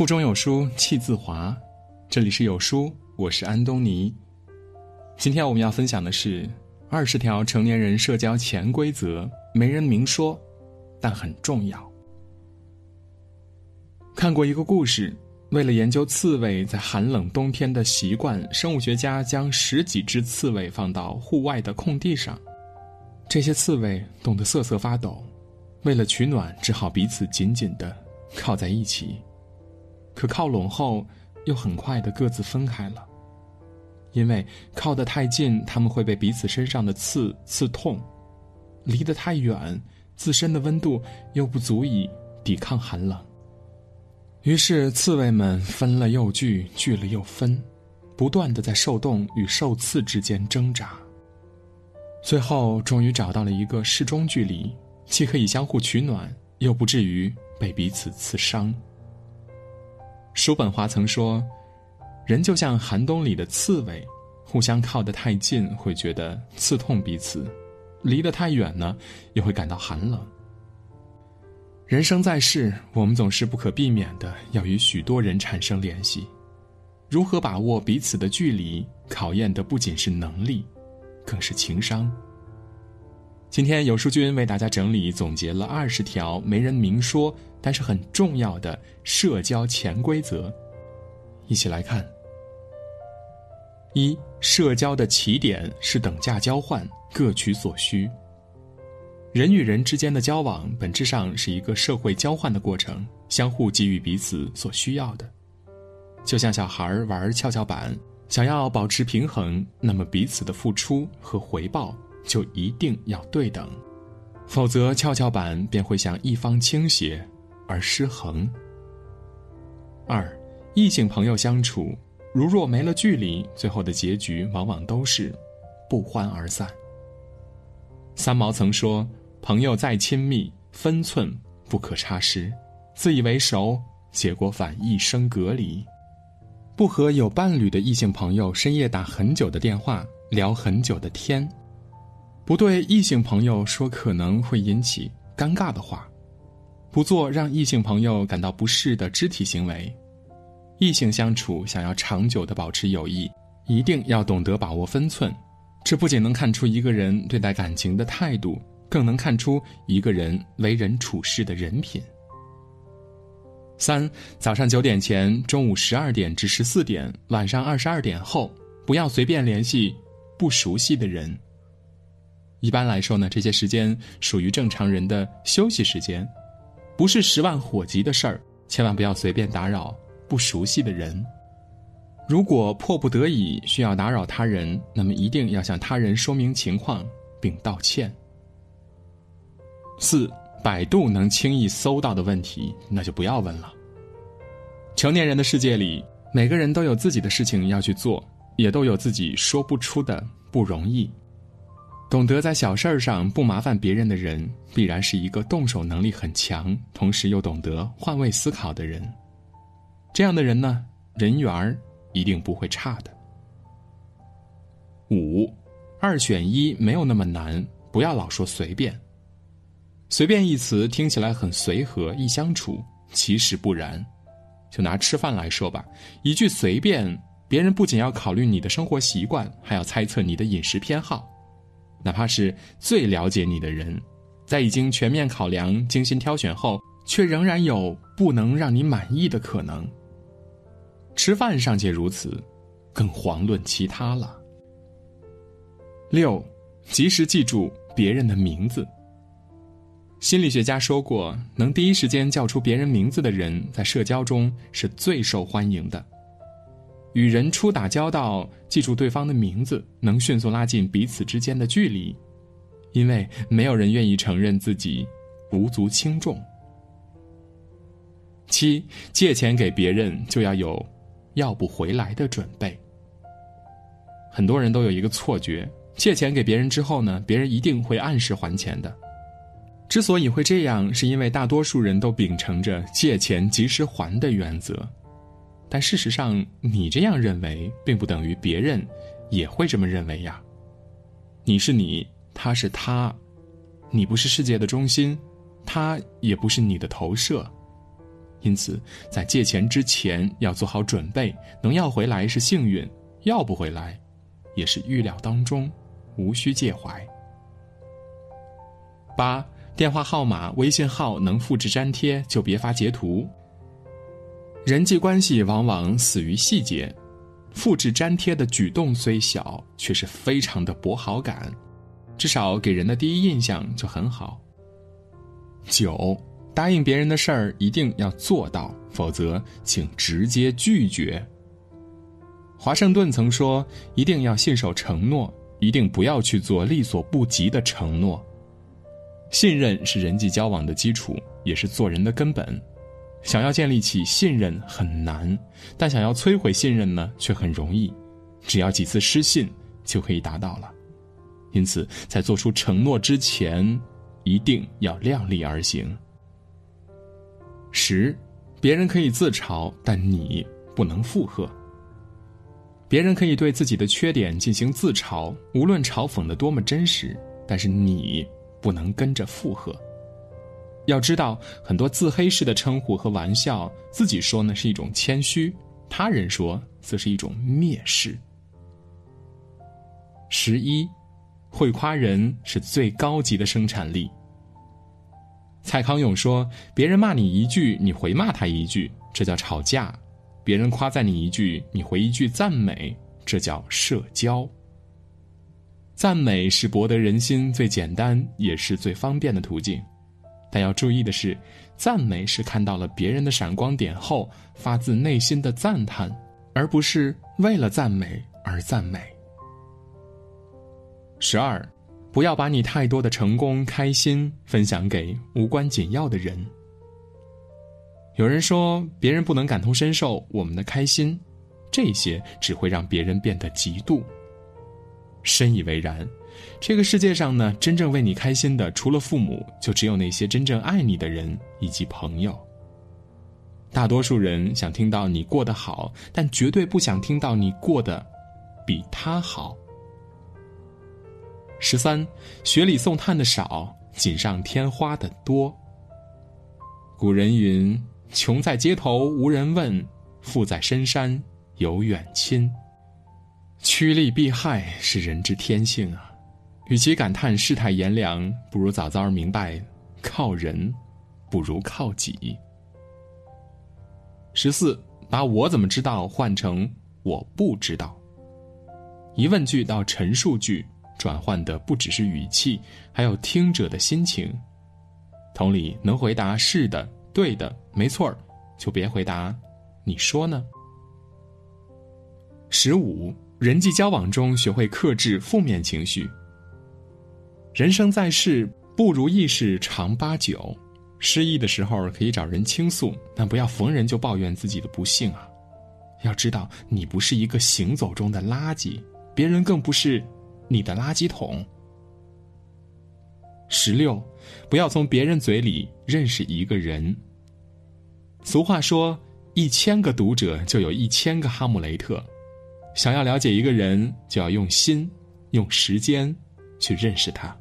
腹中有书气自华，这里是有书，我是安东尼。今天我们要分享的是二十条成年人社交潜规则，没人明说，但很重要。看过一个故事，为了研究刺猬在寒冷冬天的习惯，生物学家将十几只刺猬放到户外的空地上，这些刺猬冻得瑟瑟发抖，为了取暖，只好彼此紧紧的靠在一起。可靠拢后，又很快的各自分开了。因为靠得太近，他们会被彼此身上的刺刺痛；离得太远，自身的温度又不足以抵抗寒冷。于是，刺猬们分了又聚，聚了又分，不断的在受冻与受刺之间挣扎。最后，终于找到了一个适中距离，既可以相互取暖，又不至于被彼此刺伤。叔本华曾说：“人就像寒冬里的刺猬，互相靠得太近会觉得刺痛彼此，离得太远呢，又会感到寒冷。”人生在世，我们总是不可避免的要与许多人产生联系，如何把握彼此的距离，考验的不仅是能力，更是情商。今天有书君为大家整理总结了二十条没人明说。但是很重要的社交潜规则，一起来看。一、社交的起点是等价交换，各取所需。人与人之间的交往本质上是一个社会交换的过程，相互给予彼此所需要的。就像小孩玩跷跷板，想要保持平衡，那么彼此的付出和回报就一定要对等，否则跷跷板便会向一方倾斜。而失衡。二，异性朋友相处，如若没了距离，最后的结局往往都是不欢而散。三毛曾说：“朋友再亲密，分寸不可差失；自以为熟，结果反一生隔离。”不和有伴侣的异性朋友深夜打很久的电话，聊很久的天；不对异性朋友说可能会引起尴尬的话。不做让异性朋友感到不适的肢体行为。异性相处想要长久的保持友谊，一定要懂得把握分寸。这不仅能看出一个人对待感情的态度，更能看出一个人为人处事的人品。三早上九点前、中午十二点至十四点、晚上二十二点后，不要随便联系不熟悉的人。一般来说呢，这些时间属于正常人的休息时间。不是十万火急的事儿，千万不要随便打扰不熟悉的人。如果迫不得已需要打扰他人，那么一定要向他人说明情况并道歉。四，百度能轻易搜到的问题，那就不要问了。成年人的世界里，每个人都有自己的事情要去做，也都有自己说不出的不容易。懂得在小事儿上不麻烦别人的人，必然是一个动手能力很强，同时又懂得换位思考的人。这样的人呢，人缘儿一定不会差的。五，二选一没有那么难，不要老说随便。随便一词听起来很随和易相处，其实不然。就拿吃饭来说吧，一句随便，别人不仅要考虑你的生活习惯，还要猜测你的饮食偏好。哪怕是最了解你的人，在已经全面考量、精心挑选后，却仍然有不能让你满意的可能。吃饭尚且如此，更遑论其他了。六，及时记住别人的名字。心理学家说过，能第一时间叫出别人名字的人，在社交中是最受欢迎的。与人初打交道，记住对方的名字，能迅速拉近彼此之间的距离，因为没有人愿意承认自己无足轻重。七，借钱给别人就要有要不回来的准备。很多人都有一个错觉，借钱给别人之后呢，别人一定会按时还钱的。之所以会这样，是因为大多数人都秉承着借钱及时还的原则。但事实上，你这样认为，并不等于别人也会这么认为呀。你是你，他是他，你不是世界的中心，他也不是你的投射。因此在借钱之前要做好准备，能要回来是幸运，要不回来，也是预料当中，无需介怀。八，电话号码、微信号能复制粘贴就别发截图。人际关系往往死于细节，复制粘贴的举动虽小，却是非常的博好感，至少给人的第一印象就很好。九，答应别人的事儿一定要做到，否则请直接拒绝。华盛顿曾说：“一定要信守承诺，一定不要去做力所不及的承诺。”信任是人际交往的基础，也是做人的根本。想要建立起信任很难，但想要摧毁信任呢，却很容易。只要几次失信就可以达到了。因此，在做出承诺之前，一定要量力而行。十，别人可以自嘲，但你不能附和。别人可以对自己的缺点进行自嘲，无论嘲讽的多么真实，但是你不能跟着附和。要知道，很多自黑式的称呼和玩笑，自己说呢是一种谦虚，他人说则是一种蔑视。十一，会夸人是最高级的生产力。蔡康永说：“别人骂你一句，你回骂他一句，这叫吵架；别人夸赞你一句，你回一句赞美，这叫社交。赞美是博得人心最简单也是最方便的途径。”但要注意的是，赞美是看到了别人的闪光点后发自内心的赞叹，而不是为了赞美而赞美。十二，不要把你太多的成功、开心分享给无关紧要的人。有人说，别人不能感同身受我们的开心，这些只会让别人变得嫉妒。深以为然。这个世界上呢，真正为你开心的，除了父母，就只有那些真正爱你的人以及朋友。大多数人想听到你过得好，但绝对不想听到你过得比他好。十三，雪里送炭的少，锦上添花的多。古人云：“穷在街头无人问，富在深山有远亲。”趋利避害是人之天性啊。与其感叹世态炎凉，不如早早明白，靠人不如靠己。十四，把我怎么知道换成我不知道。疑问句到陈述句，转换的不只是语气，还有听者的心情。同理，能回答是的、对的、没错儿，就别回答你说呢。十五，人际交往中学会克制负面情绪。人生在世，不如意事常八九。失意的时候可以找人倾诉，但不要逢人就抱怨自己的不幸啊！要知道，你不是一个行走中的垃圾，别人更不是你的垃圾桶。十六，不要从别人嘴里认识一个人。俗话说：“一千个读者就有一千个哈姆雷特。”想要了解一个人，就要用心、用时间去认识他。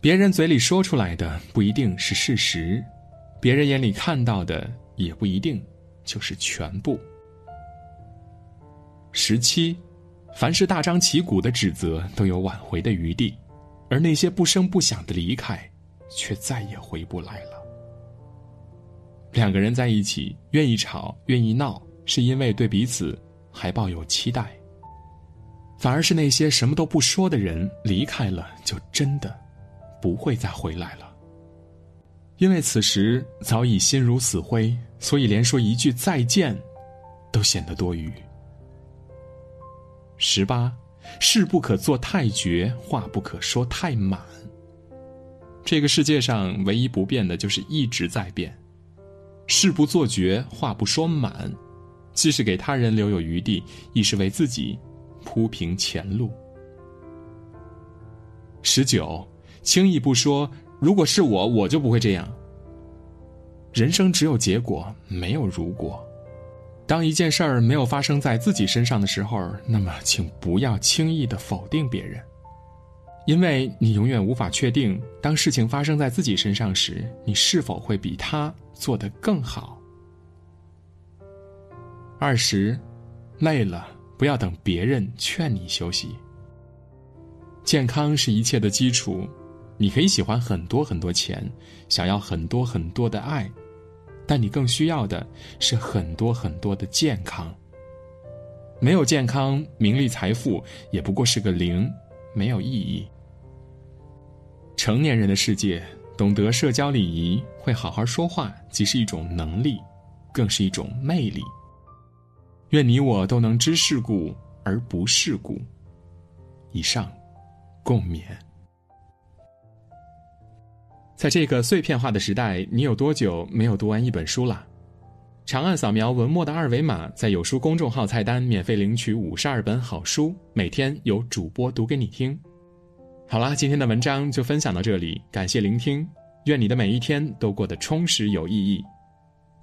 别人嘴里说出来的不一定是事实，别人眼里看到的也不一定就是全部。十七，凡是大张旗鼓的指责都有挽回的余地，而那些不声不响的离开，却再也回不来了。两个人在一起，愿意吵，愿意闹，是因为对彼此还抱有期待；反而是那些什么都不说的人离开了，就真的。不会再回来了，因为此时早已心如死灰，所以连说一句再见，都显得多余。十八，事不可做太绝，话不可说太满。这个世界上唯一不变的就是一直在变，事不做绝，话不说满，既是给他人留有余地，亦是为自己铺平前路。十九。轻易不说，如果是我，我就不会这样。人生只有结果，没有如果。当一件事儿没有发生在自己身上的时候，那么请不要轻易的否定别人。因为你永远无法确定，当事情发生在自己身上时，你是否会比他做得更好。二十，累了不要等别人劝你休息。健康是一切的基础，你可以喜欢很多很多钱，想要很多很多的爱，但你更需要的是很多很多的健康。没有健康，名利财富也不过是个零，没有意义。成年人的世界，懂得社交礼仪，会好好说话，既是一种能力，更是一种魅力。愿你我都能知世故而不世故。以上，共勉。在这个碎片化的时代，你有多久没有读完一本书了？长按扫描文末的二维码，在有书公众号菜单免费领取五十二本好书，每天有主播读给你听。好啦，今天的文章就分享到这里，感谢聆听，愿你的每一天都过得充实有意义。